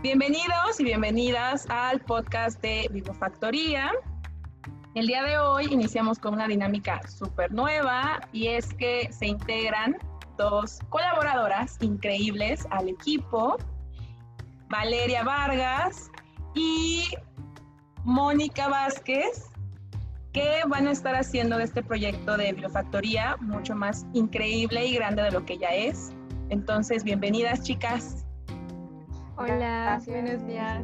Bienvenidos y bienvenidas al podcast de Bibliofactoría. El día de hoy iniciamos con una dinámica súper nueva y es que se integran dos colaboradoras increíbles al equipo, Valeria Vargas y Mónica Vázquez, que van a estar haciendo de este proyecto de Bibliofactoría mucho más increíble y grande de lo que ya es. Entonces, bienvenidas chicas. Hola, buenos días.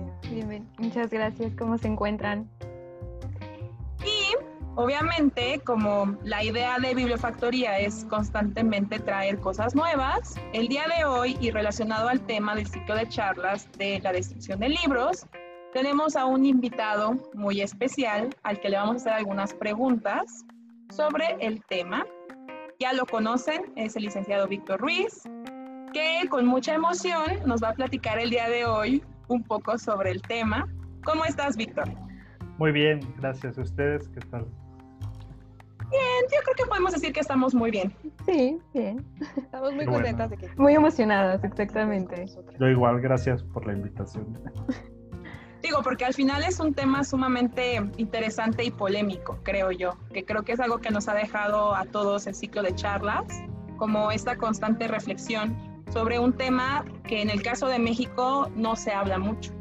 Muchas gracias. ¿Cómo se encuentran? Y obviamente, como la idea de Bibliofactoría es constantemente traer cosas nuevas, el día de hoy y relacionado al tema del ciclo de charlas de la destrucción de libros, tenemos a un invitado muy especial al que le vamos a hacer algunas preguntas sobre el tema. Ya lo conocen, es el licenciado Víctor Ruiz, que con mucha emoción nos va a platicar el día de hoy un poco sobre el tema. ¿Cómo estás, Víctor? Muy bien, gracias. a ¿Ustedes qué tal? Bien, yo creo que podemos decir que estamos muy bien. Sí, bien. Estamos muy contentas de que... Muy emocionadas, exactamente. Yo igual, gracias por la invitación. Digo, porque al final es un tema sumamente interesante y polémico, creo yo, que creo que es algo que nos ha dejado a todos el ciclo de charlas, como esta constante reflexión sobre un tema que en el caso de México no se habla mucho.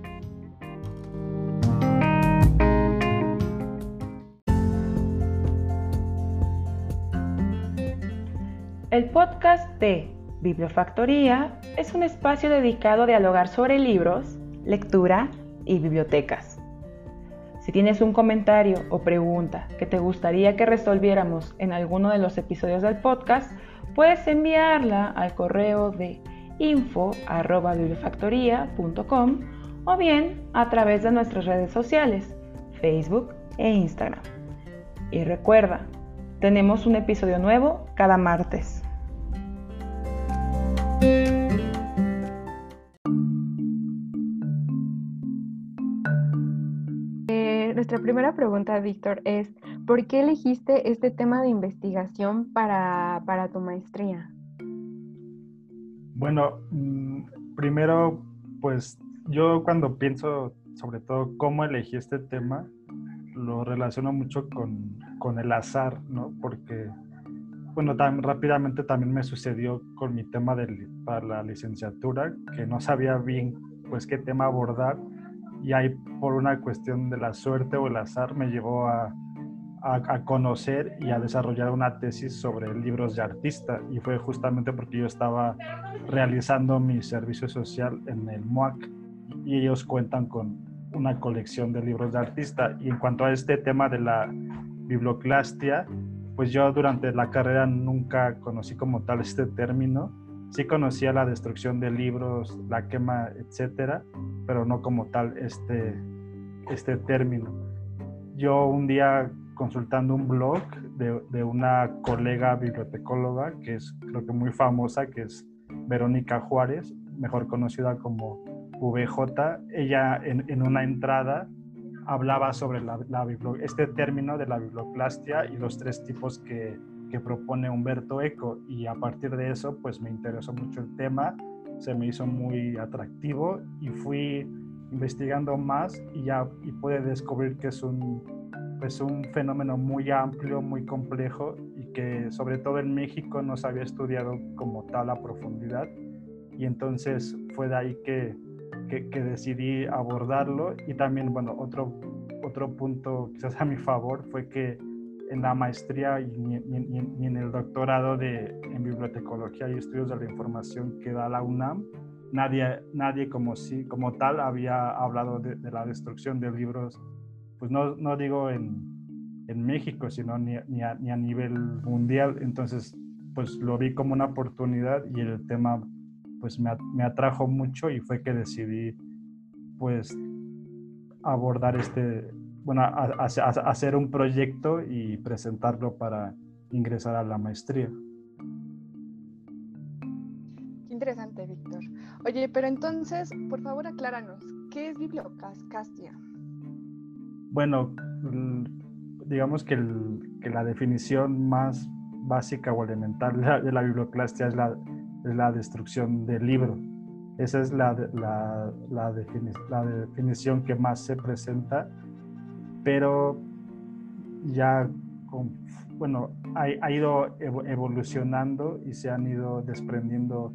El podcast de Bibliofactoría es un espacio dedicado a dialogar sobre libros, lectura y bibliotecas. Si tienes un comentario o pregunta que te gustaría que resolviéramos en alguno de los episodios del podcast, puedes enviarla al correo de info.bibliofactoría.com o bien a través de nuestras redes sociales, Facebook e Instagram. Y recuerda, tenemos un episodio nuevo cada martes. Eh, nuestra primera pregunta, Víctor, es ¿por qué elegiste este tema de investigación para, para tu maestría? Bueno, mm, primero, pues yo cuando pienso sobre todo cómo elegí este tema, lo relaciono mucho con, con el azar, ¿no? Porque, bueno, tan rápidamente también me sucedió con mi tema de, para la licenciatura, que no sabía bien, pues, qué tema abordar, y ahí por una cuestión de la suerte o el azar me llevó a, a, conocer y a desarrollar una tesis sobre libros de artista. Y fue justamente porque yo estaba realizando mi servicio social en el MUAC y ellos cuentan con una colección de libros de artista. Y en cuanto a este tema de la biblioclastia pues yo durante la carrera nunca conocí como tal este término. Sí conocía la destrucción de libros la quema etcétera pero no como tal este este término. Yo un día consultando un blog de, una colega bibliotecóloga que es creo que muy famosa, que es Verónica Juárez, mejor conocida como VJ. Ella en, una entrada hablaba sobre este término de la biblioplastia y los tres tipos que, que propone Humberto Eco y a partir de eso pues me interesó mucho el tema, se me hizo muy atractivo y fui investigando más y ya y pude descubrir que es un es un fenómeno muy amplio, muy complejo y que sobre todo en México no se había estudiado como tal a profundidad. Y entonces fue de ahí que, que, decidí abordarlo. Y también, bueno, otro, otro punto quizás a mi favor fue que en la maestría y, en el doctorado de, en bibliotecología y estudios de la información que da la UNAM, nadie, nadie como, si, como tal había hablado de la destrucción de libros pues no, no digo en, en, México, sino ni, ni, a, ni, a, nivel mundial. Entonces, pues lo vi como una oportunidad y el tema pues me, me atrajo mucho y fue que decidí pues abordar este, bueno, a, hacer un proyecto y presentarlo para ingresar a la maestría. Qué interesante, Víctor. Oye, pero entonces, por favor, acláranos, ¿qué es bibliocastia? Bueno, digamos que, la definición más básica o elemental de la, biblioclastia es la, destrucción del libro. Esa es la, la, la, la definición que más se presenta, pero ya con, bueno, ha, ha, ido evolucionando y se han ido desprendiendo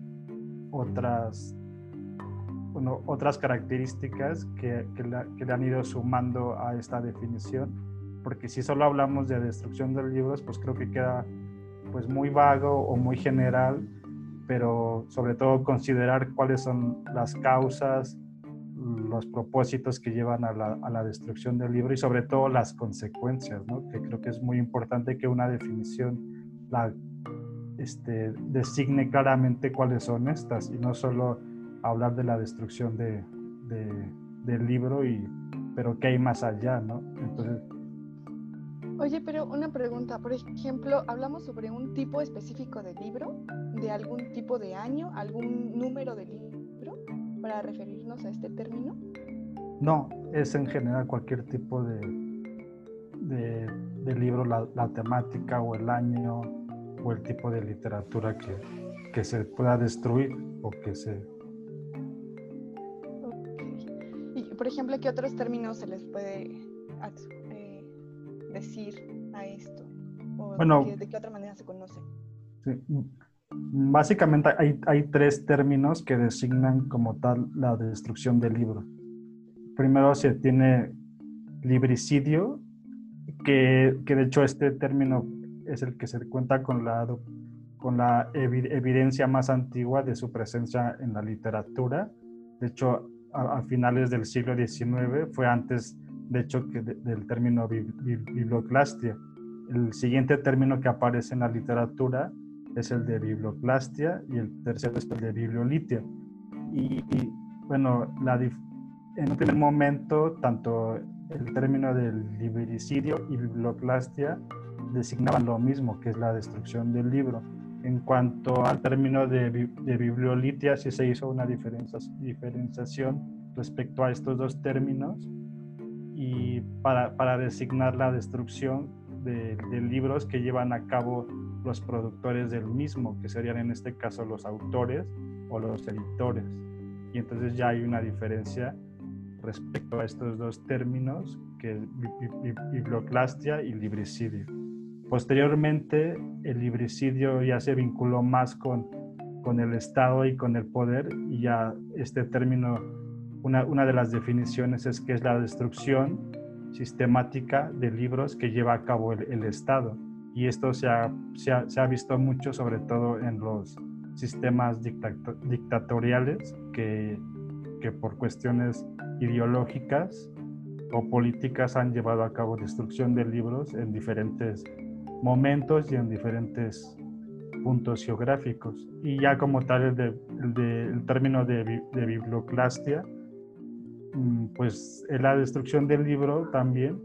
otras, otras características que, que, que, le han ido sumando a esta definición, porque si solo hablamos de destrucción de libros, pues creo que queda pues muy vago o muy general, pero sobre todo considerar cuáles son las causas, los propósitos que llevan a la, a la, destrucción del libro y sobre todo las consecuencias, ¿no? que creo que es muy importante que una definición la este, designe claramente cuáles son estas y no solo hablar de la destrucción de, de, del libro, y, pero qué hay más allá. ¿no? Entonces, Oye, pero una pregunta, por ejemplo, ¿hablamos sobre un tipo específico de libro? ¿De algún tipo de año? ¿Algún número de libro? para referirnos a este término? No, es en general cualquier tipo de, de, de libro, la, la, temática o el año o el tipo de literatura que, que se pueda destruir o que se... por ejemplo, ¿qué otros términos se les puede eh, decir a esto? ¿O bueno, de, qué, de qué otra manera se conoce? Sí. Básicamente hay, hay, tres términos que designan como tal la destrucción del libro. Primero se tiene libricidio, que, que de hecho este término es el que se cuenta con la, con la evidencia más antigua de su presencia en la literatura. De hecho, a, finales del siglo XIX fue antes, de hecho, que de, del término biblioclastia. El siguiente término que aparece en la literatura es el de biblioplastia y el tercero es el de bibliolitia. Y, bueno, en un primer momento, tanto el término del libricidio y biblioplastia designaban lo mismo, que es la destrucción del libro. En cuanto al término de, de bibliolitia, sí se hizo una diferencia, diferenciación respecto a estos dos términos y para, para designar la destrucción de, de libros que llevan a cabo los productores del mismo, que serían en este caso los autores o los editores. Y entonces ya hay una diferencia respecto a estos dos términos, que es biblioclastia y libricidio. Posteriormente, el libricidio ya se vinculó más con, con el Estado y con el poder, y ya este término, una, una de las definiciones es que es la destrucción sistemática de libros que lleva a cabo el, Estado. Y esto se ha, se ha, se ha visto mucho sobre todo en los sistemas dictatoriales que, que por cuestiones ideológicas o políticas han llevado a cabo destrucción de libros en diferentes momentos y en diferentes puntos geográficos. Y ya como tal el, término de, de biblioclastia, mm, pues es la destrucción del libro también,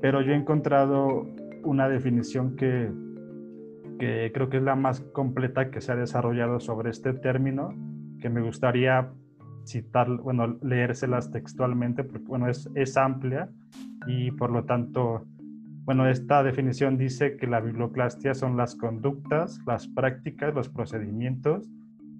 pero yo he encontrado una definición que, que creo que es la más completa que se ha desarrollado sobre este término, que me gustaría citar, bueno, leérselas textualmente, porque, bueno, es, es amplia y por lo tanto, bueno, esta definición dice que la biblioclastia son las conductas, las prácticas, los procedimientos,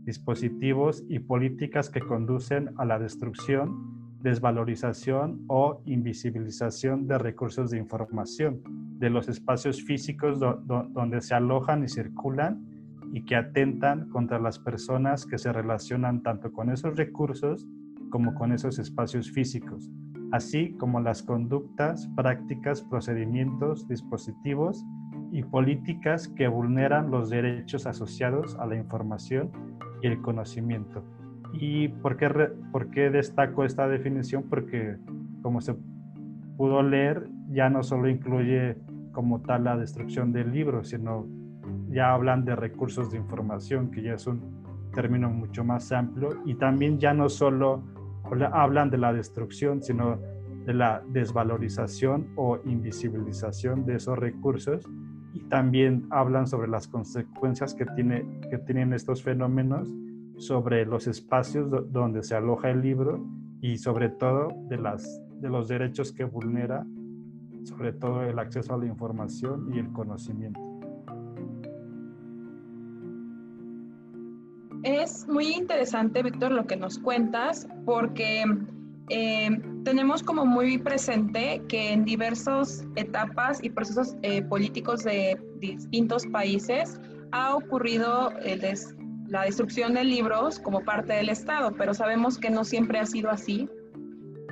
dispositivos y políticas que conducen a la destrucción, desvalorización o invisibilización de recursos de información, de los espacios físicos do, do, donde se alojan y circulan y que atentan contra las personas que se relacionan tanto con esos recursos como con esos espacios físicos, así como las conductas, prácticas, procedimientos, dispositivos y políticas que vulneran los derechos asociados a la información y el conocimiento. ¿Y por qué, por qué destaco esta definición? Porque como se pudo leer, ya no solo incluye como tal la destrucción del libro, sino ya hablan de recursos de información, que ya es un término mucho más amplio, y también ya no solo hablan de la destrucción, sino de la desvalorización o invisibilización de esos recursos, y también hablan sobre las consecuencias que, tiene, que tienen estos fenómenos sobre los espacios donde se aloja el libro y sobre todo de, las, de los derechos que vulnera sobre todo el acceso a la información y el conocimiento. Es muy interesante, Víctor, lo que nos cuentas, porque eh, tenemos como muy presente que en diversas etapas y procesos eh, políticos de distintos países ha ocurrido la destrucción de libros como parte del Estado, pero sabemos que no siempre ha sido así.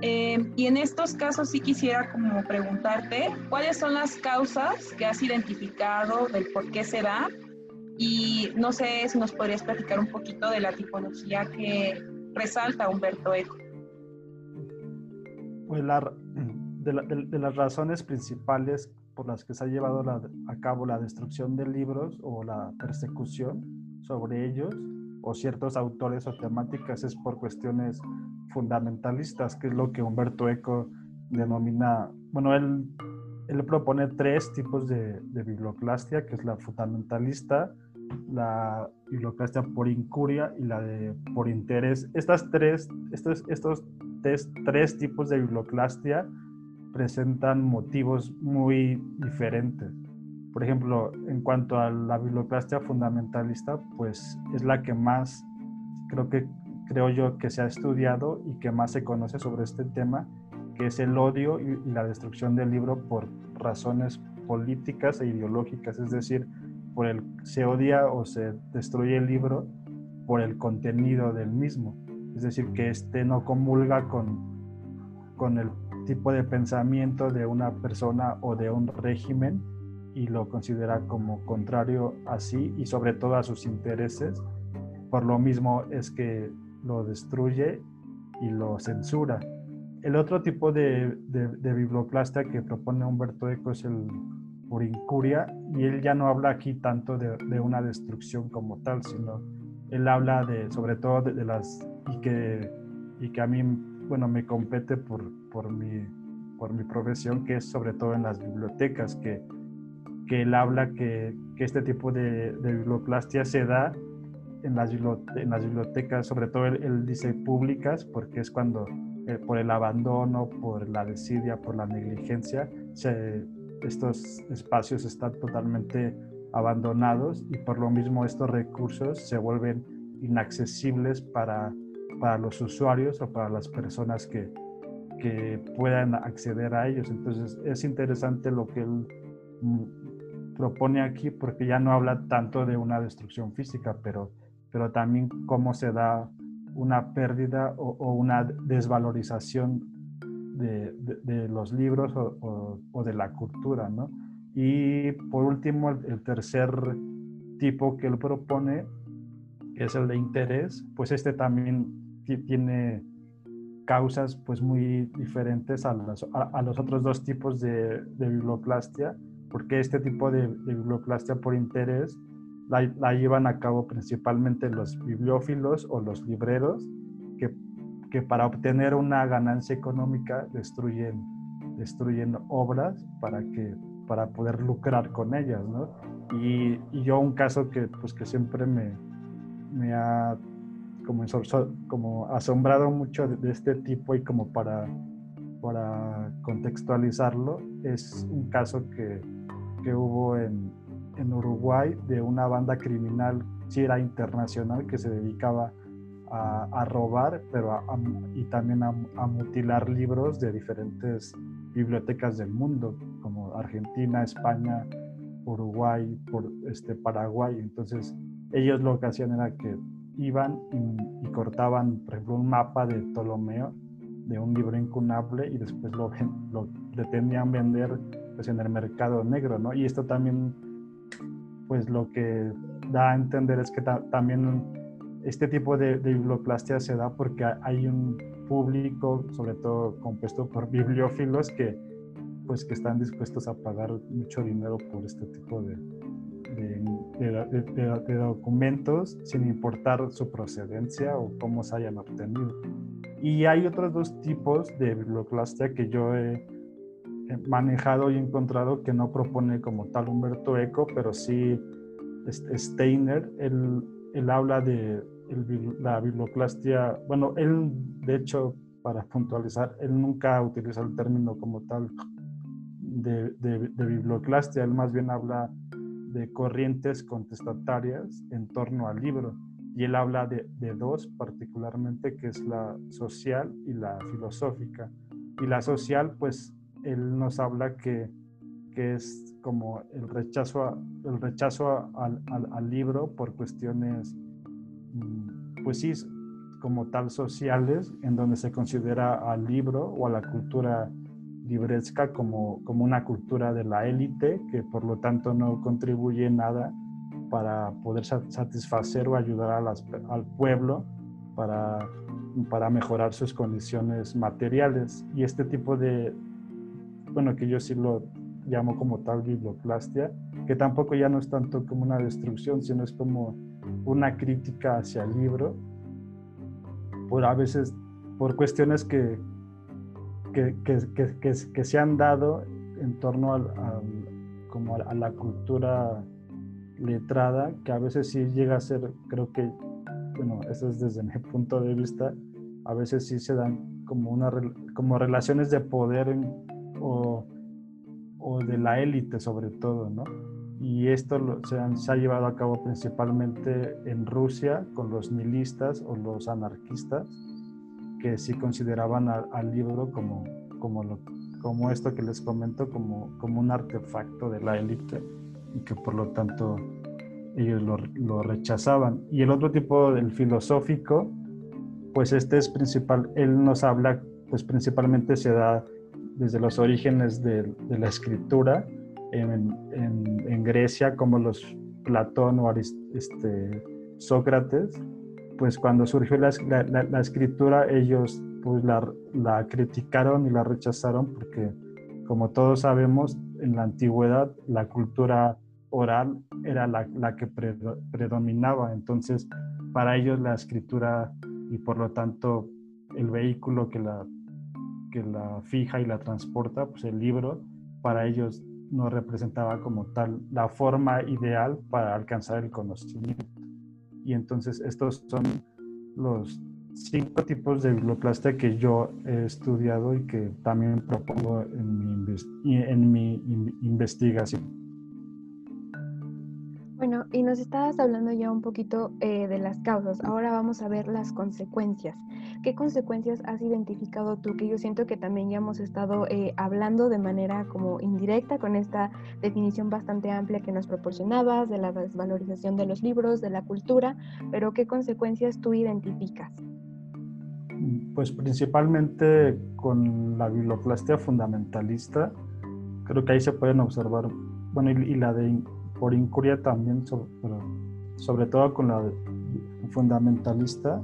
Eh, y en estos casos sí quisiera como preguntarte cuáles son las causas que has identificado del por qué se da y no sé si nos podrías platicar un poquito de la tipología que resalta Humberto Eco. Pues de, las razones principales por las que se ha llevado a cabo la destrucción de libros o la persecución sobre ellos o ciertos autores o temáticas es por cuestiones fundamentalistas, que es lo que Humberto Eco denomina, bueno, él, él propone tres tipos de, de biblioclastia, que es la fundamentalista, la biblioclastia por incuria y la de por interés. Estas tres, estos, estos tres, tipos de biblioclastia presentan motivos muy diferentes. Por ejemplo, en cuanto a la biblioclastia fundamentalista, pues es la que más, creo que creo yo que se ha estudiado y que más se conoce sobre este tema, que es el odio y la destrucción del libro por razones políticas e ideológicas, es decir, por el, se odia o se destruye el libro por el contenido del mismo. Es decir, que este no comulga con, con el tipo de pensamiento de una persona o de un régimen y lo considera como contrario a sí y sobre todo a sus intereses. Por lo mismo es que lo destruye y lo censura. El otro tipo de, de, de que propone Humberto Eco es el por incuria, y él ya no habla aquí tanto de, una destrucción como tal, sino él habla de, sobre todo de, las, y que, y que a mí, bueno, me compete por, por, mi, por mi profesión, que es sobre todo en las bibliotecas, que, que él habla que, que este tipo de, de biblioclastia se da en las, en las bibliotecas, sobre todo él, dice públicas, porque es cuando eh, por el abandono, por la desidia, por la negligencia, se, estos espacios están totalmente abandonados y por lo mismo estos recursos se vuelven inaccesibles para, para los usuarios o para las personas que, que puedan acceder a ellos. Entonces es interesante lo que él mm, propone aquí porque ya no habla tanto de una destrucción física, pero, pero también cómo se da una pérdida o, o una desvalorización de, los libros o, de la cultura, ¿no? Y por último, el, tercer tipo que él propone, que es el de interés, pues este también tiene causas pues muy diferentes a los, a, los otros dos tipos de, de, biblioclastia, porque este tipo de, de biblioclastia por interés la, la, llevan a cabo principalmente los bibliófilos o los libreros, que para obtener una ganancia económica destruyen, destruyen obras para, que, para poder lucrar con ellas, ¿no? Y, y yo un caso que, pues, que siempre me, me ha como, como asombrado mucho de, este tipo y como para, para contextualizarlo, es un caso que, que hubo en, en Uruguay de una banda criminal, si era internacional, que se dedicaba a, robar, pero y también a, mutilar libros de diferentes bibliotecas del mundo, como Argentina, España, Uruguay, por, este, Paraguay. Entonces, ellos lo que hacían era que iban y, cortaban, por ejemplo, un mapa de Ptolomeo, de un libro incunable, y después lo, lo pretendían vender pues, en el mercado negro, ¿no? Y esto también, pues lo que da a entender es que también este tipo de, biblioplastia se da porque hay un público, sobre todo compuesto por bibliófilos, que, pues, que están dispuestos a pagar mucho dinero por este tipo de, de, documentos, sin importar su procedencia o cómo se hayan obtenido. Y hay otros dos tipos de biblioplastia que yo he manejado y encontrado que no propone como tal Humberto Eco, pero sí Steiner, él, él habla de, la biblioclastia, bueno, él de hecho, para puntualizar, él nunca utiliza el término como tal de, de, de biblioclastia, él más bien habla de corrientes contestatarias en torno al libro. y él habla de, de, dos particularmente, que es la social y la filosófica. Y la social, pues él nos habla que, que es como el rechazo, el rechazo al, al, libro por cuestiones, pues sí, como tal sociales, en donde se considera al libro o a la cultura libresca como, como una cultura de la élite, que por lo tanto no contribuye nada para poder satisfacer o ayudar a las, al pueblo para, para mejorar sus condiciones materiales. Y este tipo de, bueno, que yo sí lo llamo como tal biblioplastia, que tampoco ya no es tanto como una destrucción, sino es como una crítica hacia el libro, por a veces, por cuestiones que, que, que, que se han dado en torno al, como a la cultura letrada, que a veces sí llega a ser, creo que, bueno, eso es desde mi punto de vista, a veces sí se dan como, una, como relaciones de poder o, o, de la élite sobre todo, ¿no? Y esto se, ha llevado a cabo principalmente en Rusia con los nihilistas o los anarquistas, que sí consideraban al libro como, como esto que les comento, como, como un artefacto de la élite y que por lo tanto ellos lo, rechazaban. Y el otro tipo, del filosófico, pues este es principal, él nos habla, pues principalmente se da desde los orígenes de, la escritura en, en, Grecia, como los Platón o este, Sócrates, pues cuando surgió la, la, escritura ellos pues la, la criticaron y la rechazaron porque como todos sabemos en la antigüedad la cultura oral era la, la que predominaba. Entonces, para ellos la escritura y por lo tanto el vehículo que la, que la fija y la transporta, pues el libro, para ellos no representaba como tal la forma ideal para alcanzar el conocimiento. Y entonces estos son los cinco tipos de biblioplastia que yo he estudiado y que también propongo en mi, en mi investigación. Nos estabas hablando ya un poquito eh, de las causas. Ahora vamos a ver las consecuencias. ¿Qué consecuencias has identificado tú? Que yo siento que también ya hemos estado eh, hablando de manera como indirecta con esta definición bastante amplia que nos proporcionabas de la desvalorización de los libros, de la cultura, pero ¿qué consecuencias tú identificas? Pues principalmente con la biblioplastia fundamentalista, creo que ahí se pueden observar, bueno, y la de por incuria también, sobre, todo con la fundamentalista,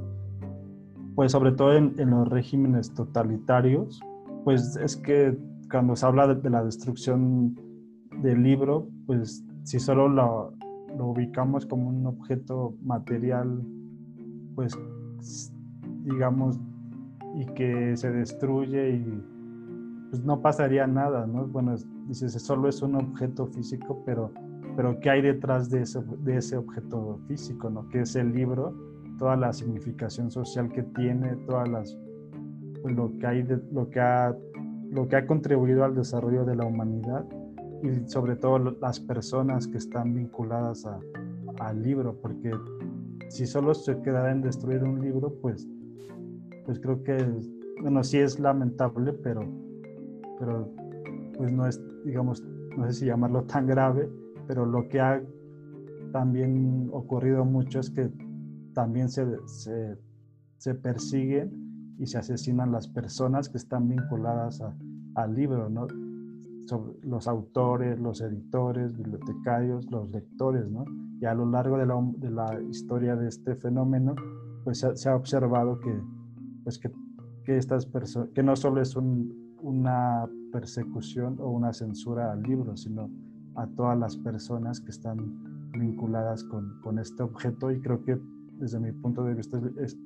pues sobre todo en, los regímenes totalitarios, pues es que cuando se habla de, la destrucción del libro, pues si solo lo, lo, ubicamos como un objeto material, pues digamos, y que se destruye y pues no pasaría nada, ¿no? Bueno, dices, solo es un objeto físico, pero pero ¿qué hay detrás de ese, de ese objeto físico, ¿no? que es el libro? Toda la significación social que tiene, todas las, pues, lo, que hay lo, que ha, lo que ha contribuido al desarrollo de la humanidad y sobre todo las personas que están vinculadas a, al libro, porque si solo se quedara en destruir un libro, pues, pues creo que, bueno, sí es lamentable, pero, pero pues no es, digamos, no sé si llamarlo tan grave, pero lo que ha también ocurrido mucho es que también se, se, se persiguen y se asesinan las personas que están vinculadas al libro, ¿no? los autores, los editores, bibliotecarios, los lectores, ¿no? Y a lo largo de la, de la historia de este fenómeno, pues se, ha observado que, pues que, que estas que no solo es un, una persecución o una censura al libro, sino a todas las personas que están vinculadas con, con este objeto. Y creo que desde mi punto de vista es,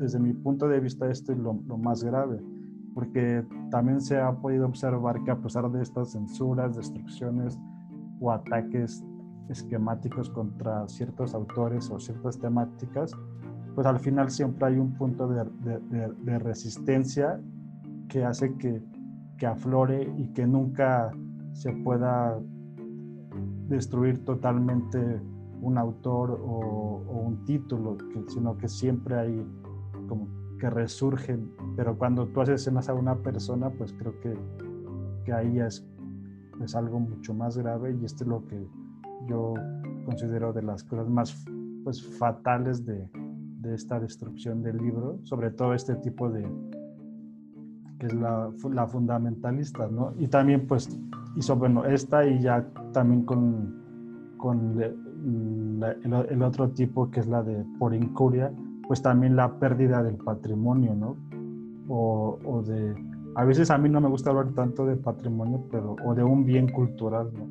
desde mi punto de vista esto es lo, lo, más grave porque también se ha podido observar que a pesar de estas censuras, destrucciones o ataques esquemáticos contra ciertos autores o ciertas temáticas, pues al final siempre hay un punto de, de, de resistencia que hace que, que aflore y que nunca se pueda destruir totalmente un autor o, un título, sino que siempre hay como que resurgen, pero cuando tú haces escenas a una persona, pues creo que, que ahí es, es algo mucho más grave y esto es lo que yo considero de las cosas más pues, fatales de, de esta destrucción del libro, sobre todo este tipo de, que es la, la fundamentalista, ¿no? Y también pues hizo, bueno, esta y ya también con, con el, otro tipo que es la de por incuria, pues también la pérdida del patrimonio, ¿no? O, o, de, a veces a mí no me gusta hablar tanto de patrimonio, pero, o de un bien cultural, ¿no?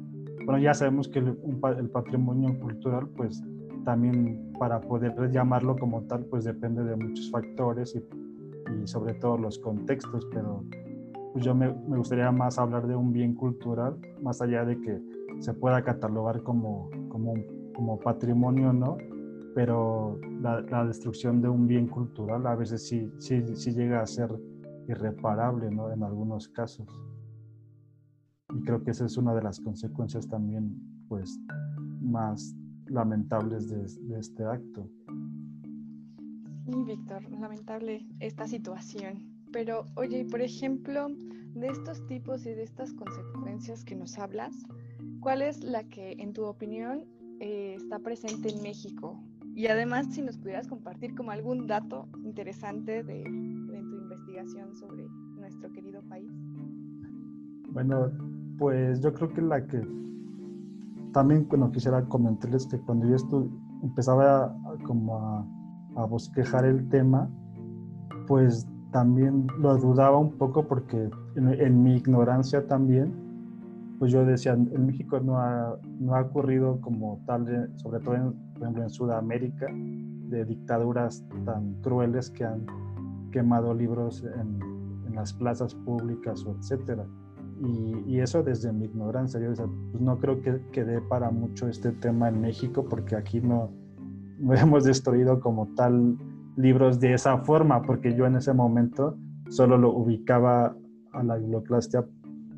Bueno, ya sabemos que el, el patrimonio cultural, pues también para poder llamarlo como tal, pues depende de muchos factores y, y sobre todo los contextos, pero pues yo me, me, gustaría más hablar de un bien cultural, más allá de que se pueda catalogar como, como, como patrimonio, ¿no? Pero la, la, destrucción de un bien cultural a veces sí, sí, sí llega a ser irreparable, ¿no? En algunos casos. Y creo que esa es una de las consecuencias también, pues, más lamentables de, de este acto. Sí, Víctor, lamentable esta situación. Pero, oye, por ejemplo, de estos tipos y de estas consecuencias que nos hablas, ¿cuál es la que, en tu opinión, eh, está presente en México? Y además, si nos pudieras compartir como algún dato interesante de, de tu investigación sobre nuestro querido país. Bueno, pues yo creo que la que también bueno, quisiera comentarles que cuando yo empezaba a, como a bosquejar el tema, pues también lo dudaba un poco porque en, mi ignorancia también, pues yo decía, en México no ha, no ha ocurrido como tal, eh, sobre todo en, por ejemplo en Sudamérica, de dictaduras tan crueles que han quemado libros en, en las plazas públicas o etcétera. Y, eso desde mi ignorancia, yo decía, pues no creo que, que dé para mucho este tema en México porque aquí no, no hemos destruido como tal libros de esa forma, porque yo en ese momento solo lo ubicaba a la biblioplastia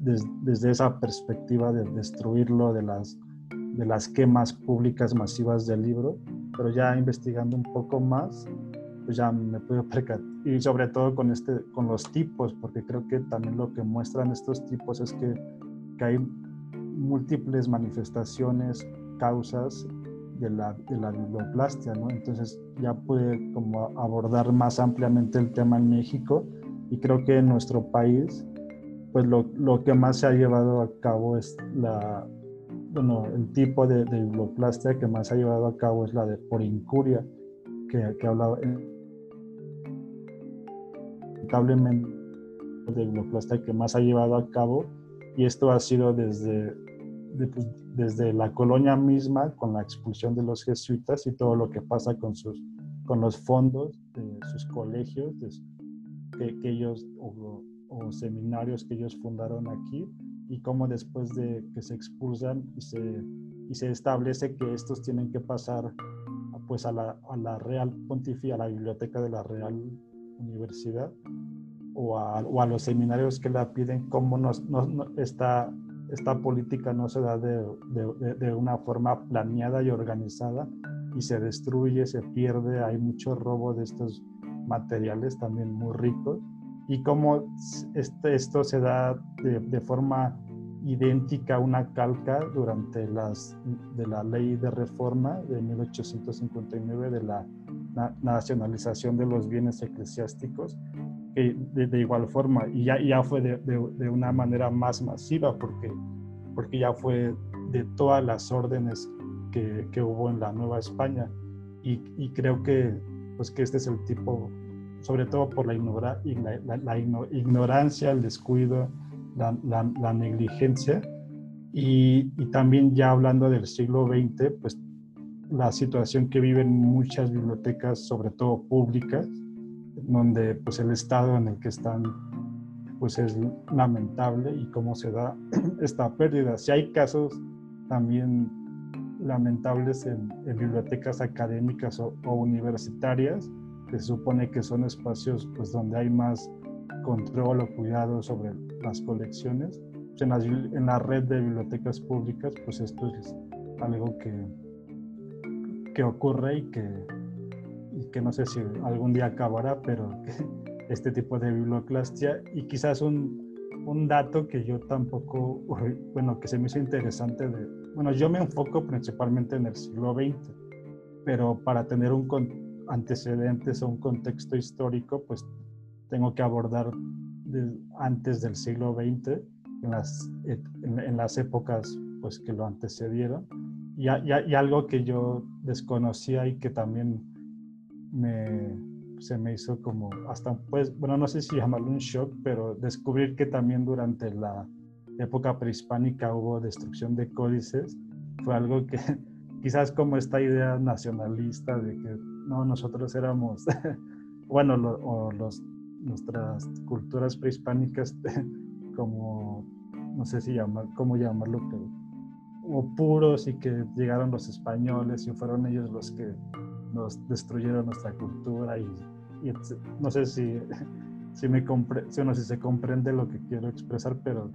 desde esa perspectiva de destruirlo de las, de las quemas públicas masivas del libro, pero ya investigando un poco más, pues ya me pude percatar, y sobre todo con, este, con los tipos, porque creo que también lo que muestran estos tipos es que, que hay múltiples manifestaciones, causas de la, de la biblioplastia, ¿no? Entonces ya pude como abordar más ampliamente el tema en México y creo que en nuestro país, pues lo, lo que más se ha llevado a cabo es la, bueno, el tipo de, de que más se ha llevado a cabo es la de por incuria, que, que hablaba lamentablemente de biblioplastia que más ha llevado a cabo y esto ha sido desde pues, desde la colonia misma, con la expulsión de los jesuitas y todo lo que pasa con, sus, con los fondos de sus colegios que, que, ellos, o, seminarios que ellos fundaron aquí, y cómo después de que se expulsan y se, y se establece que estos tienen que pasar pues a la, a la Real Pontificia, a la biblioteca de la Real Universidad, o a, o a los seminarios que la piden, cómo no, no, está esta política no se da de, de, una forma planeada y organizada y se destruye, se pierde, hay mucho robo de estos materiales también muy ricos. Y cómo este, esto se da de, forma idéntica, una calca durante las, de la ley de reforma de 1859 de la nacionalización de los bienes eclesiásticos de, igual forma y ya, ya fue de, de, una manera más masiva porque, porque ya fue de todas las órdenes que, que hubo en la Nueva España. Y, y, creo que, pues que este es el tipo, sobre todo por la, ignora, la, la, ignorancia, el descuido, la, la negligencia. Y, y, también ya hablando del siglo XX, pues la situación que viven muchas bibliotecas, sobre todo públicas, donde pues el estado en el que están pues es lamentable y cómo se da esta pérdida. Si hay casos también lamentables en, bibliotecas académicas o, universitarias, que se supone que son espacios pues donde hay más control o cuidado sobre las colecciones. Pues, en la, en la red de bibliotecas públicas, pues esto es algo que, que ocurre y que, que no sé si algún día acabará, pero este tipo de biblioclastia y quizás un, un dato que yo tampoco, bueno, que se me hizo interesante de, bueno, yo me enfoco principalmente en el siglo XX, pero para tener un antecedentes o un contexto histórico, pues tengo que abordar antes del siglo XX, en las, en, las épocas pues, que lo antecedieron, y, y, algo que yo desconocía y que también se me hizo como hasta, pues, bueno, no sé si llamarlo un shock, pero descubrir que también durante la época prehispánica hubo destrucción de códices, fue algo que quizás como esta idea nacionalista de que no, nosotros éramos, bueno, o los, nuestras culturas prehispánicas como, no sé si llamar, cómo llamarlo, pero, o puros y que llegaron los españoles y fueron ellos los que nos destruyeron nuestra cultura y, no sé si, si, me compre, si, no, si se comprende lo que quiero expresar, pero,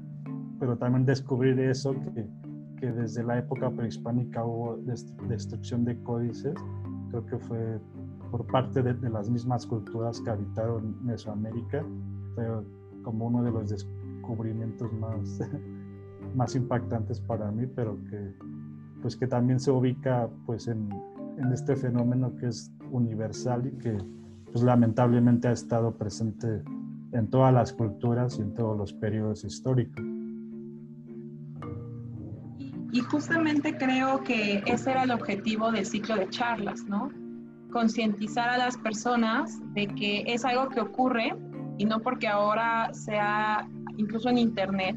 pero también descubrir eso, que, que desde la época prehispánica hubo destrucción de códices, creo que fue por parte de, de, las mismas culturas que habitaron Mesoamérica, fue como uno de los descubrimientos más, más impactantes para mí, pero que, pues que también se ubica pues en, en este fenómeno que es universal y que pues lamentablemente ha estado presente en todas las culturas y en todos los periodos históricos. Y justamente creo que ese era el objetivo del ciclo de charlas, ¿no? Concientizar a las personas de que es algo que ocurre y no porque ahora sea, incluso en Internet,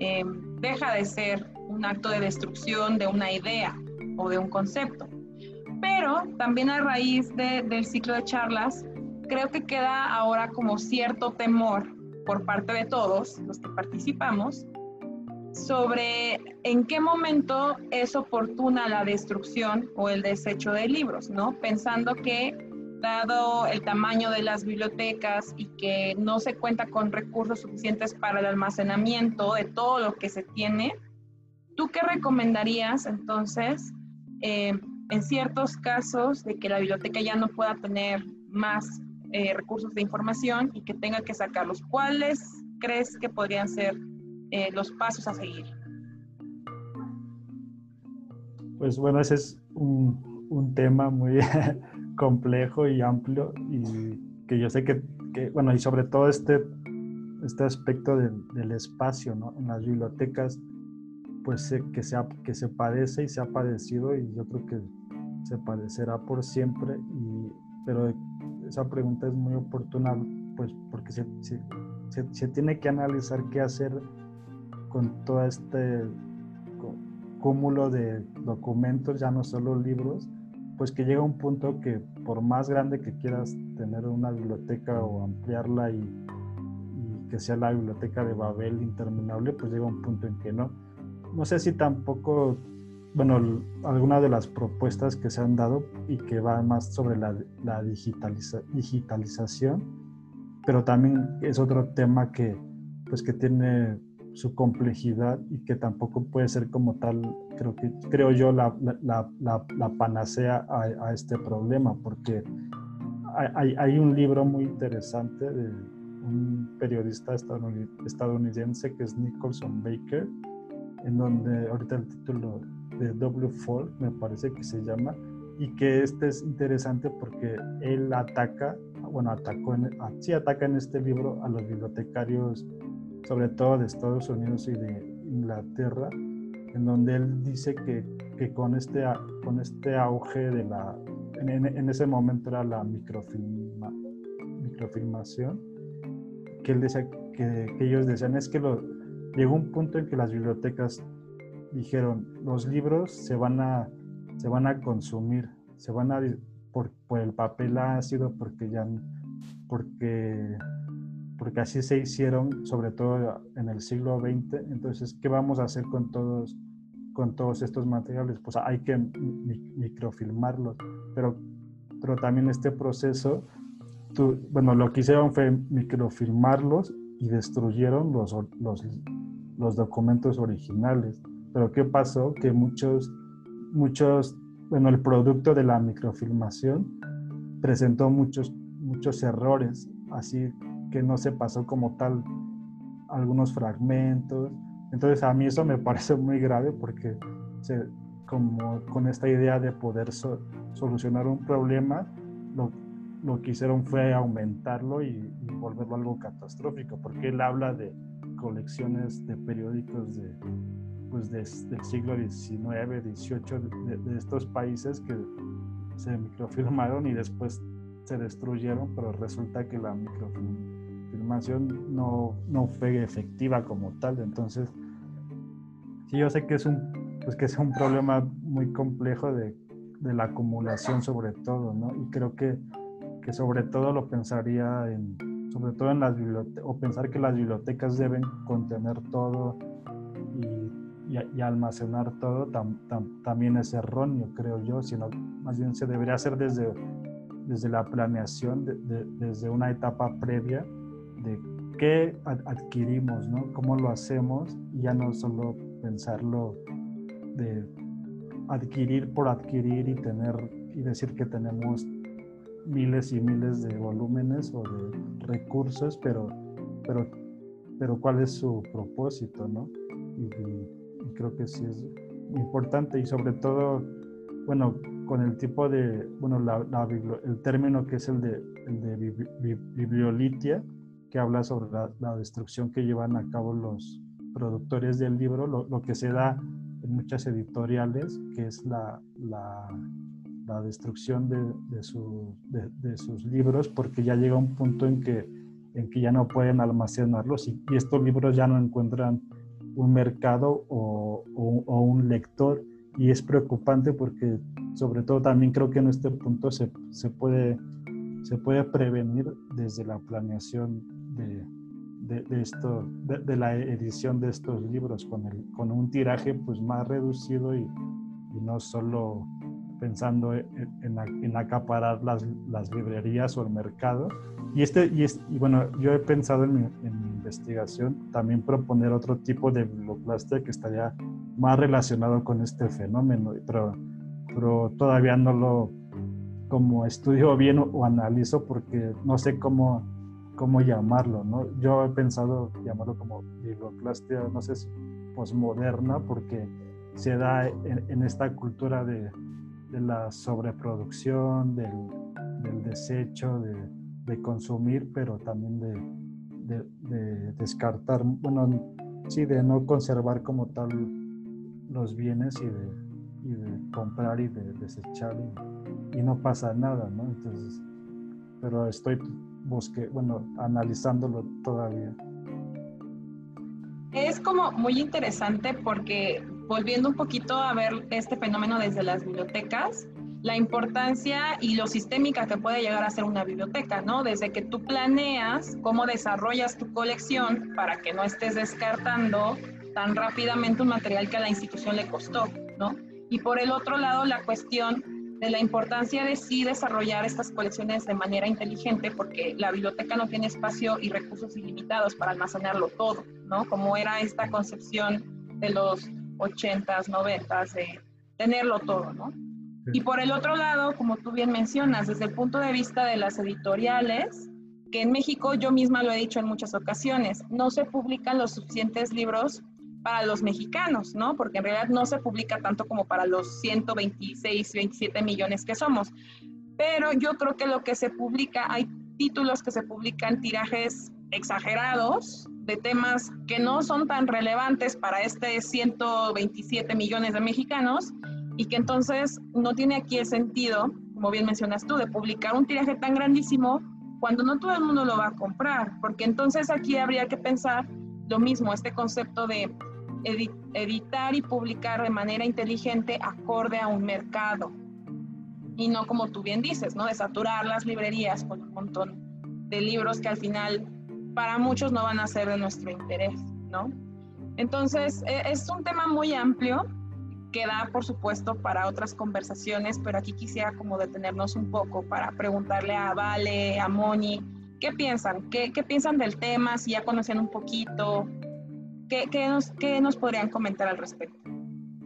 eh, deja de ser un acto de destrucción de una idea o de un concepto. Pero también a raíz del ciclo de charlas, creo que queda ahora como cierto temor por parte de todos los que participamos sobre en qué momento es oportuna la destrucción o el desecho de libros, ¿no? Pensando que dado el tamaño de las bibliotecas y que no se cuenta con recursos suficientes para el almacenamiento de todo lo que se tiene, ¿tú qué recomendarías entonces eh, en ciertos casos de que la biblioteca ya no pueda tener más eh, recursos de información y que tenga que sacarlos. ¿Cuáles crees que podrían ser eh, los pasos a seguir? Pues bueno, ese es un, un tema muy complejo y amplio y que yo sé que, que, bueno, y sobre todo este, este aspecto del, del espacio, ¿no? En las bibliotecas, pues que, se que se padece y se ha padecido y yo creo que se padecerá por siempre, y, pero esa pregunta es muy oportuna, pues porque se, se, tiene que analizar qué hacer con todo este cúmulo de documentos, ya no solo libros, pues que llega un punto que por más grande que quieras tener una biblioteca o ampliarla y, y, que sea la biblioteca de Babel interminable, pues llega un punto en que no. No sé si tampoco bueno, algunas de las propuestas que se han dado y que van más sobre la, la digitalización, pero también es otro tema que, pues, que tiene su complejidad y que tampoco puede ser como tal, creo, que, creo yo, la, la, la panacea a, a, este problema, porque hay, hay, un libro muy interesante de un periodista estadounidense que es Nicholson Baker, en donde ahorita el título de W. Folk, me parece que se llama, y que este es interesante porque él ataca, bueno, atacó en, ah, sí ataca en este libro a los bibliotecarios, sobre todo de Estados Unidos y de Inglaterra, en donde él dice que, que con, este, con este auge de la, en, en ese momento era la microfilma, microfilmación, que, él decía, que, que ellos decían es que lo, llegó un punto en que las bibliotecas dijeron, los libros se van a, se van a consumir, se van a, por, el papel ácido, porque ya, porque, porque así se hicieron, sobre todo en el siglo XX. Entonces, ¿qué vamos a hacer con todos, con todos estos materiales? Pues hay que microfilmarlos, pero, pero también este proceso, bueno, lo que hicieron fue microfilmarlos y destruyeron los, los, los documentos originales. Pero ¿qué pasó? Que muchos, muchos bueno, el producto de la microfilmación presentó muchos, muchos errores, así que no se pasó como tal algunos fragmentos. Entonces a mí eso me parece muy grave porque como con esta idea de poder solucionar un problema, lo, lo, que hicieron fue aumentarlo y, volverlo algo catastrófico, porque él habla de colecciones de periódicos de, pues del siglo XIX, XVIII, de, estos países que se microfilmaron y después se destruyeron, pero resulta que la microfilmación no, no fue efectiva como tal. Entonces, sí, yo sé que es un, pues que es un problema muy complejo de, de la acumulación sobre todo, ¿no? Y creo que que sobre todo lo pensaría en, sobre todo en las bibliotecas, o pensar que las bibliotecas deben contener todo y, almacenar todo también es erróneo, creo yo, sino más bien se debería hacer desde, desde la planeación, desde una etapa previa de qué adquirimos, ¿no? cómo lo hacemos, y ya no solo pensarlo de adquirir por adquirir y tener y decir que tenemos miles y miles de volúmenes o de recursos, pero, pero, pero cuál es su propósito, ¿no? Creo que sí es importante y sobre todo, bueno, con el tipo de, bueno, la, el término que es el de, bibliolitia, que habla sobre la, destrucción que llevan a cabo los productores del libro, lo, lo que se da en muchas editoriales, que es la, la destrucción de, de, de, sus libros porque ya llega un punto en que, en que ya no pueden almacenarlos y, estos libros ya no encuentran un mercado o, o, un lector y es preocupante porque sobre todo también creo que en este punto se, se puede, se puede prevenir desde la planeación de, de, esto, de, la edición de estos libros con, el, con un tiraje pues más reducido y, no solo pensando en, acaparar las, las, librerías o el mercado. Y, este, y, y bueno, yo he pensado en mi, investigación también proponer otro tipo de biblioplastia que estaría más relacionado con este fenómeno, pero, pero todavía no lo como estudio bien o, analizo porque no sé cómo, cómo llamarlo, ¿no? Yo he pensado llamarlo como biblioplastia, no sé posmoderna, porque se da en esta cultura de, de la sobreproducción, del, del desecho, de, de, consumir, pero también de, de, descartar, bueno, sí, de no conservar como tal los bienes y de, y de comprar y de desechar y, y, no pasa nada, ¿no? Entonces, pero estoy busque, bueno, analizándolo todavía. Es como muy interesante porque volviendo un poquito a ver este fenómeno desde las bibliotecas, la importancia y lo sistémica que puede llegar a ser una biblioteca, ¿no? Desde que tú planeas cómo desarrollas tu colección para que no estés descartando tan rápidamente un material que a la institución le costó, ¿no? Y por el otro lado, la cuestión de la importancia de sí desarrollar estas colecciones de manera inteligente, porque la biblioteca no tiene espacio y recursos ilimitados para almacenarlo todo, ¿no? Como era esta concepción de los 80s, 90s, de tenerlo todo, ¿no? Y por el otro lado, como tú bien mencionas, desde el punto de vista de las editoriales, que en México yo misma lo he dicho en muchas ocasiones, no se publican los suficientes libros para los mexicanos, ¿no? Porque en realidad no se publica tanto como para los 126, 27 millones que somos. Pero yo creo que lo que se publica, hay títulos que se publican tirajes exagerados de temas que no son tan relevantes para este 127 millones de mexicanos y que entonces no tiene aquí el sentido, como bien mencionas tú, de publicar un tiraje tan grandísimo cuando no todo el mundo lo va a comprar, porque entonces aquí habría que pensar lo mismo, este concepto de editar y publicar de manera inteligente acorde a un mercado y no como tú bien dices, ¿no? De saturar las librerías con un montón de libros que al final para muchos no van a ser de nuestro interés, ¿no? Entonces, e, es un tema muy amplio que da, por supuesto, para otras conversaciones, pero aquí quisiera como detenernos un poco para preguntarle a Vale, a Moni, ¿qué piensan? ¿Qué, qué piensan del tema? Si ya conocen un poquito, ¿qué, qué, nos, ¿qué nos podrían comentar al respecto?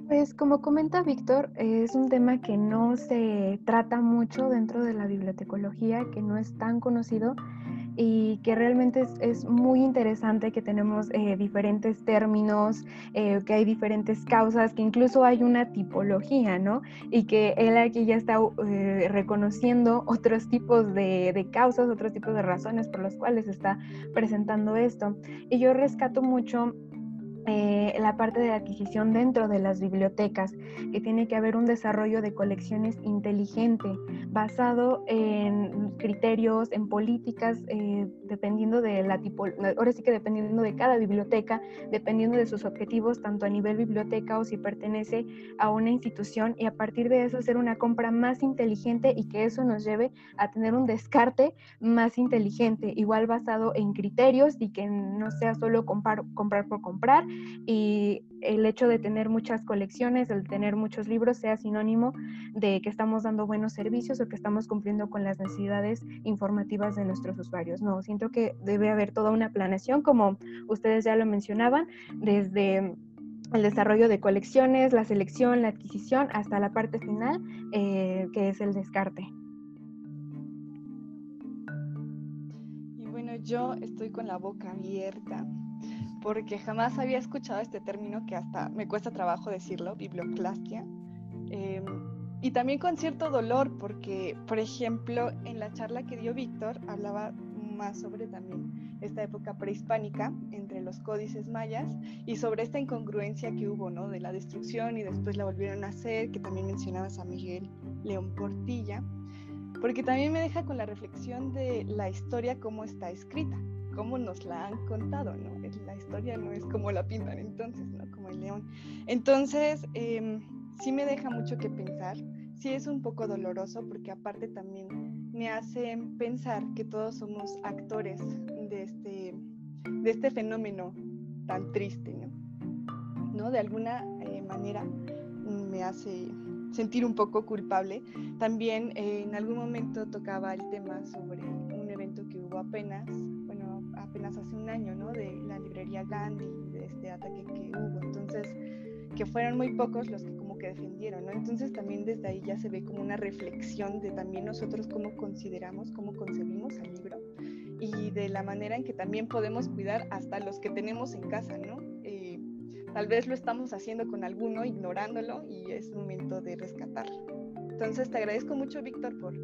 Pues como comenta Víctor, es un tema que no se trata mucho dentro de la bibliotecología, que no es tan conocido y que realmente es, muy interesante que tenemos eh, diferentes términos, eh, que hay diferentes causas, que incluso hay una tipología, ¿no? Y que él aquí ya está eh, reconociendo otros tipos de, de, causas, otros tipos de razones por las cuales está presentando esto. Y yo rescato mucho eh, la parte de adquisición dentro de las bibliotecas, que tiene que haber un desarrollo de colecciones inteligente, basado en criterios, en políticas, eh, dependiendo de la tipo, ahora sí que dependiendo de cada biblioteca, dependiendo de sus objetivos, tanto a nivel biblioteca o si pertenece a una institución, y a partir de eso hacer una compra más inteligente y que eso nos lleve a tener un descarte más inteligente, igual basado en criterios y que no sea solo comprar, comprar por comprar, y el hecho de tener muchas colecciones, el tener muchos libros, sea sinónimo de que estamos dando buenos servicios o que estamos cumpliendo con las necesidades informativas de nuestros usuarios. No, siento que debe haber toda una planeación, como ustedes ya lo mencionaban, desde el desarrollo de colecciones, la selección, la adquisición, hasta la parte final, eh, que es el descarte. Y bueno, yo estoy con la boca abierta porque jamás había escuchado este término que hasta me cuesta trabajo decirlo, biblioclastia. Em, y también con cierto dolor, porque, por ejemplo, en la charla que dio Víctor, hablaba más sobre también esta época prehispánica entre los códices mayas y sobre esta incongruencia que hubo, ¿no? De la destrucción y después la volvieron a hacer, que también mencionabas a Miguel León Portilla, porque también me deja con la reflexión de la historia cómo está escrita cómo nos la han contado, ¿no? La historia no es como la pintan entonces, ¿no? Como el león. Entonces, em, sí me deja mucho que pensar, sí es un poco doloroso porque aparte también me hace pensar que todos somos actores de este, de este fenómeno tan triste, ¿no? ¿No? De alguna eh, manera me hace sentir un poco culpable. También eh, en algún momento tocaba el tema sobre un evento que hubo apenas apenas hace un año, ¿no? De la librería Gandhi, de este ataque que hubo. Entonces, que fueron muy pocos los que como que defendieron, ¿no? Entonces también desde ahí ya se ve como una reflexión de también nosotros cómo consideramos, cómo concebimos al libro y de la manera en que también podemos cuidar hasta los que tenemos en casa, ¿no? Eh, tal vez lo estamos haciendo con alguno, ignorándolo y es momento de rescatarlo. Entonces te agradezco mucho, Víctor, por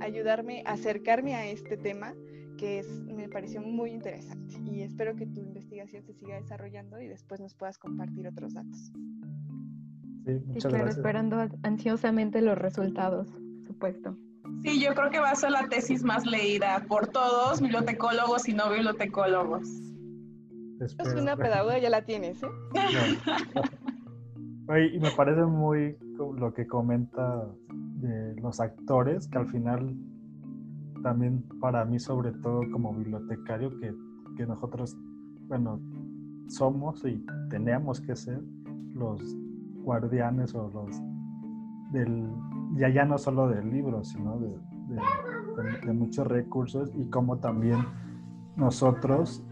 ayudarme a acercarme a este tema que es, me pareció muy interesante y espero que tu investigación se siga desarrollando y después nos puedas compartir otros datos. Sí, muchas claro, esperando ansiosamente los resultados, supuesto. Sí, yo creo que va a ser la tesis más leída por todos, bibliotecólogos y no bibliotecólogos. Es una pedagoga, ya la tienes, ¿eh? y me parece muy lo que comenta de los actores, que al final también para mí, sobre todo como bibliotecario, que, que nosotros, bueno, somos y tenemos que ser los guardianes o los del, ya, ya no solo del libro, sino de, de, muchos recursos y como también nosotros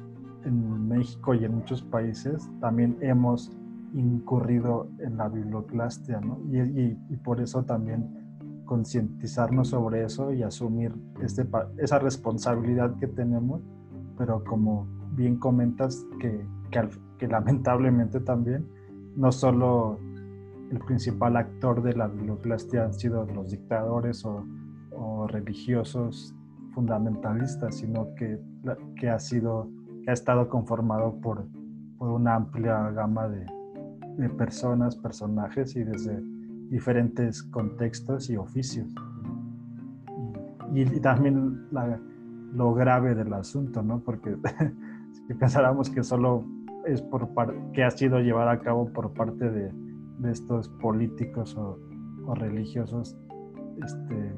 en México y en muchos países también hemos incurrido en la biblioclastia, ¿no? Y, y, y por eso también concientizarnos sobre eso y asumir este, esa responsabilidad que tenemos, pero como bien comentas, que, que, lamentablemente también no solo el principal actor de la biblioclastia han sido los dictadores o, religiosos fundamentalistas, sino que, que, ha sido, que ha estado conformado por, por una amplia gama de, de personas, personajes y desde diferentes contextos y oficios. Y, también lo grave del asunto, ¿no? Porque si pensáramos que solo es por que ha sido llevado a cabo por parte de, de estos políticos o, o, religiosos, este,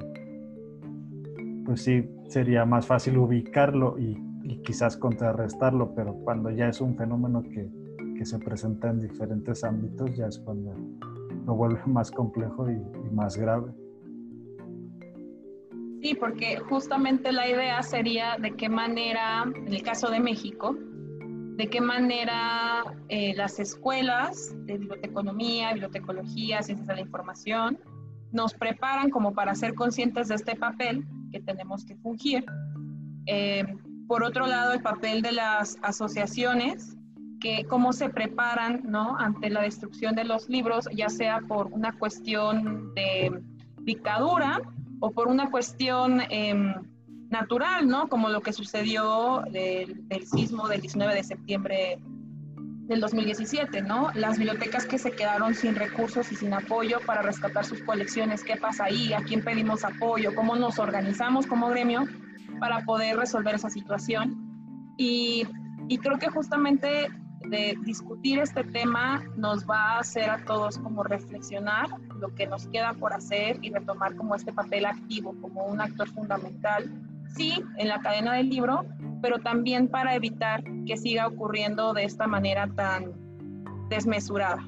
pues sí, sería más fácil ubicarlo y, y, quizás contrarrestarlo, pero cuando ya es un fenómeno que, que se presenta en diferentes ámbitos, ya es cuando lo vuelve más complejo y, más grave. Sí, porque justamente la idea sería de qué manera, en el caso de México, de qué manera eh, las escuelas de biblioteconomía, bibliotecología, ciencias de la información, nos preparan como para ser conscientes de este papel que tenemos que fungir. Eh, por otro lado, el papel de las asociaciones, cómo se preparan ¿no? ante la destrucción de los libros, ya sea por una cuestión de dictadura o por una cuestión em, natural, ¿no? Como lo que sucedió del, del, sismo del 19 de septiembre del 2017, ¿no? Las bibliotecas que se quedaron sin recursos y sin apoyo para rescatar sus colecciones, ¿qué pasa ahí? ¿A quién pedimos apoyo? ¿Cómo nos organizamos como gremio para poder resolver esa situación? Y, y creo que justamente de discutir este tema nos va a hacer a todos como reflexionar lo que nos queda por hacer y retomar como este papel activo, como un actor fundamental, sí, en la cadena del libro, pero también para evitar que siga ocurriendo de esta manera tan desmesurada.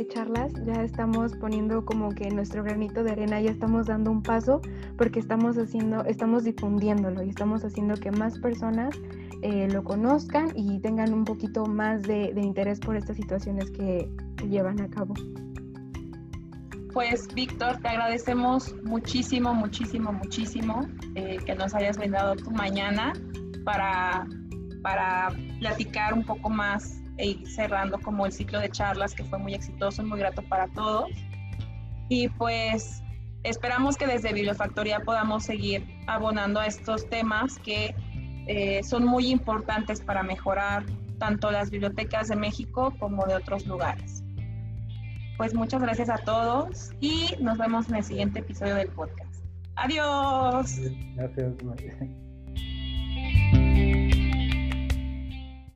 De charlas ya estamos poniendo como que nuestro granito de arena, ya estamos dando un paso porque estamos haciendo, estamos difundiéndolo y estamos haciendo que más personas eh, lo conozcan y tengan un poquito más de, interés por estas situaciones que, llevan a cabo. Pues Víctor, te agradecemos muchísimo, muchísimo, muchísimo eh, que nos hayas brindado tu mañana para, para platicar un poco más e ir cerrando como el ciclo de charlas que fue muy exitoso y muy grato para todos. Y pues esperamos que desde Bibliofactoría podamos seguir abonando a estos temas que eh, son muy importantes para mejorar tanto las bibliotecas de México como de otros lugares. Pues muchas gracias a todos y nos vemos en el siguiente episodio del podcast. Adiós. Gracias.